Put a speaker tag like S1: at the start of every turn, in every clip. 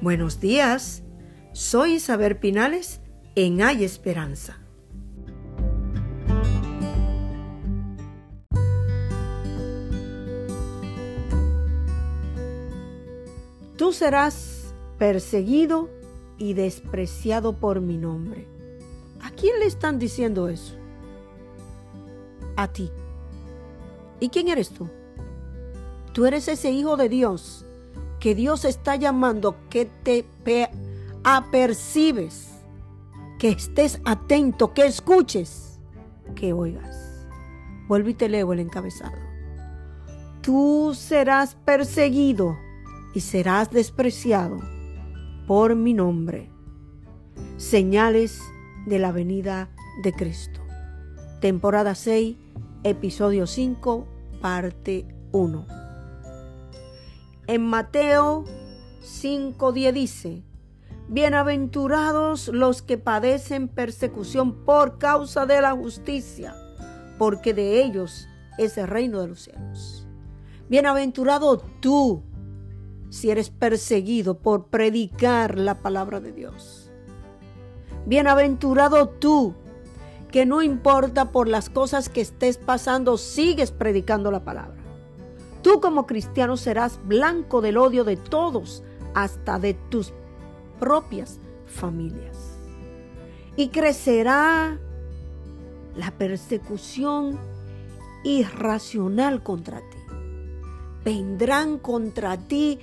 S1: Buenos días, soy Isabel Pinales en Hay Esperanza. Tú serás perseguido y despreciado por mi nombre. ¿A quién le están diciendo eso? A ti. ¿Y quién eres tú? Tú eres ese hijo de Dios que Dios está llamando que te apercibes, que estés atento, que escuches, que oigas. Vuelvo y te leo el encabezado. Tú serás perseguido y serás despreciado por mi nombre. Señales de la venida de Cristo. Temporada 6, episodio 5, parte 1. En Mateo 5.10 dice, Bienaventurados los que padecen persecución por causa de la justicia, porque de ellos es el reino de los cielos. Bienaventurado tú si eres perseguido por predicar la palabra de Dios. Bienaventurado tú que no importa por las cosas que estés pasando, sigues predicando la palabra. Tú como cristiano serás blanco del odio de todos, hasta de tus propias familias. Y crecerá la persecución irracional contra ti. Vendrán contra ti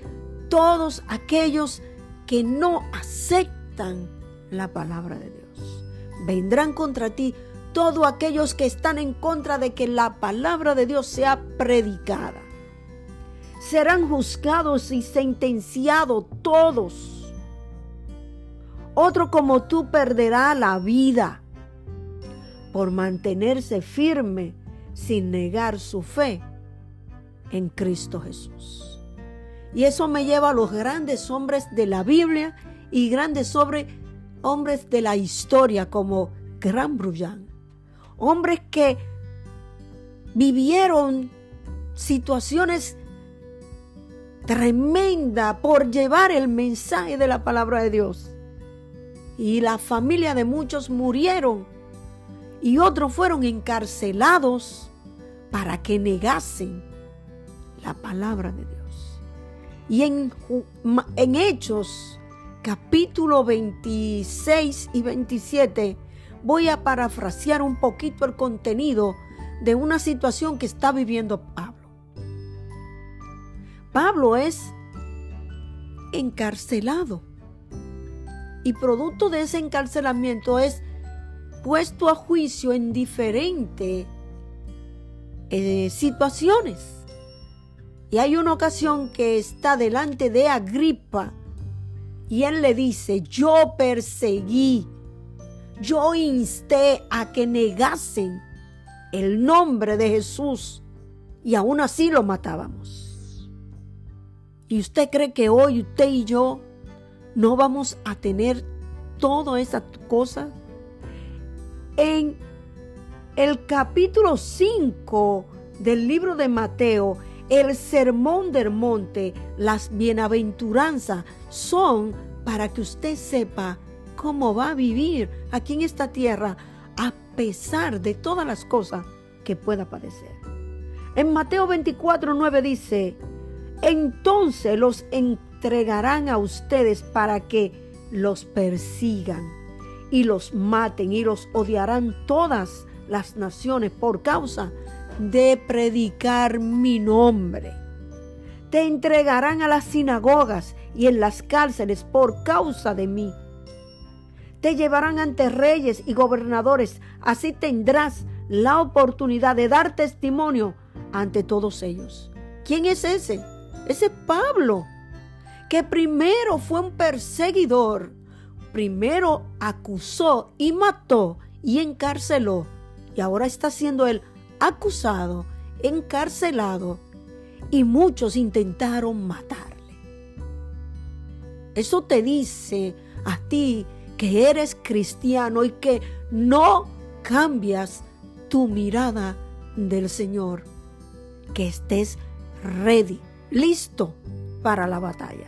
S1: todos aquellos que no aceptan la palabra de Dios. Vendrán contra ti todos aquellos que están en contra de que la palabra de Dios sea predicada serán juzgados y sentenciados todos. Otro como tú perderá la vida por mantenerse firme sin negar su fe en Cristo Jesús. Y eso me lleva a los grandes hombres de la Biblia y grandes hombres de la historia como Gran Brullán. Hombres que vivieron situaciones tremenda por llevar el mensaje de la palabra de Dios. Y la familia de muchos murieron y otros fueron encarcelados para que negasen la palabra de Dios. Y en, en Hechos capítulo 26 y 27 voy a parafrasear un poquito el contenido de una situación que está viviendo Pablo. Pablo es encarcelado. Y producto de ese encarcelamiento es puesto a juicio en diferentes eh, situaciones. Y hay una ocasión que está delante de Agripa y él le dice, yo perseguí, yo insté a que negasen el nombre de Jesús y aún así lo matábamos. ¿Y usted cree que hoy usted y yo no vamos a tener toda esa cosa? En el capítulo 5 del libro de Mateo, el sermón del monte, las bienaventuranzas son para que usted sepa cómo va a vivir aquí en esta tierra a pesar de todas las cosas que pueda padecer. En Mateo 24, 9 dice, entonces los entregarán a ustedes para que los persigan y los maten y los odiarán todas las naciones por causa de predicar mi nombre. Te entregarán a las sinagogas y en las cárceles por causa de mí. Te llevarán ante reyes y gobernadores, así tendrás la oportunidad de dar testimonio ante todos ellos. ¿Quién es ese? Ese Pablo, que primero fue un perseguidor, primero acusó y mató y encarceló, y ahora está siendo él acusado, encarcelado, y muchos intentaron matarle. Eso te dice a ti que eres cristiano y que no cambias tu mirada del Señor, que estés ready listo para la batalla.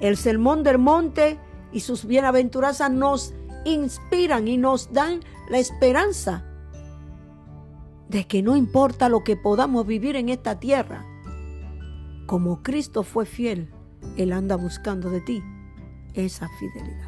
S1: El sermón del monte y sus bienaventuranzas nos inspiran y nos dan la esperanza de que no importa lo que podamos vivir en esta tierra, como Cristo fue fiel, Él anda buscando de ti esa fidelidad.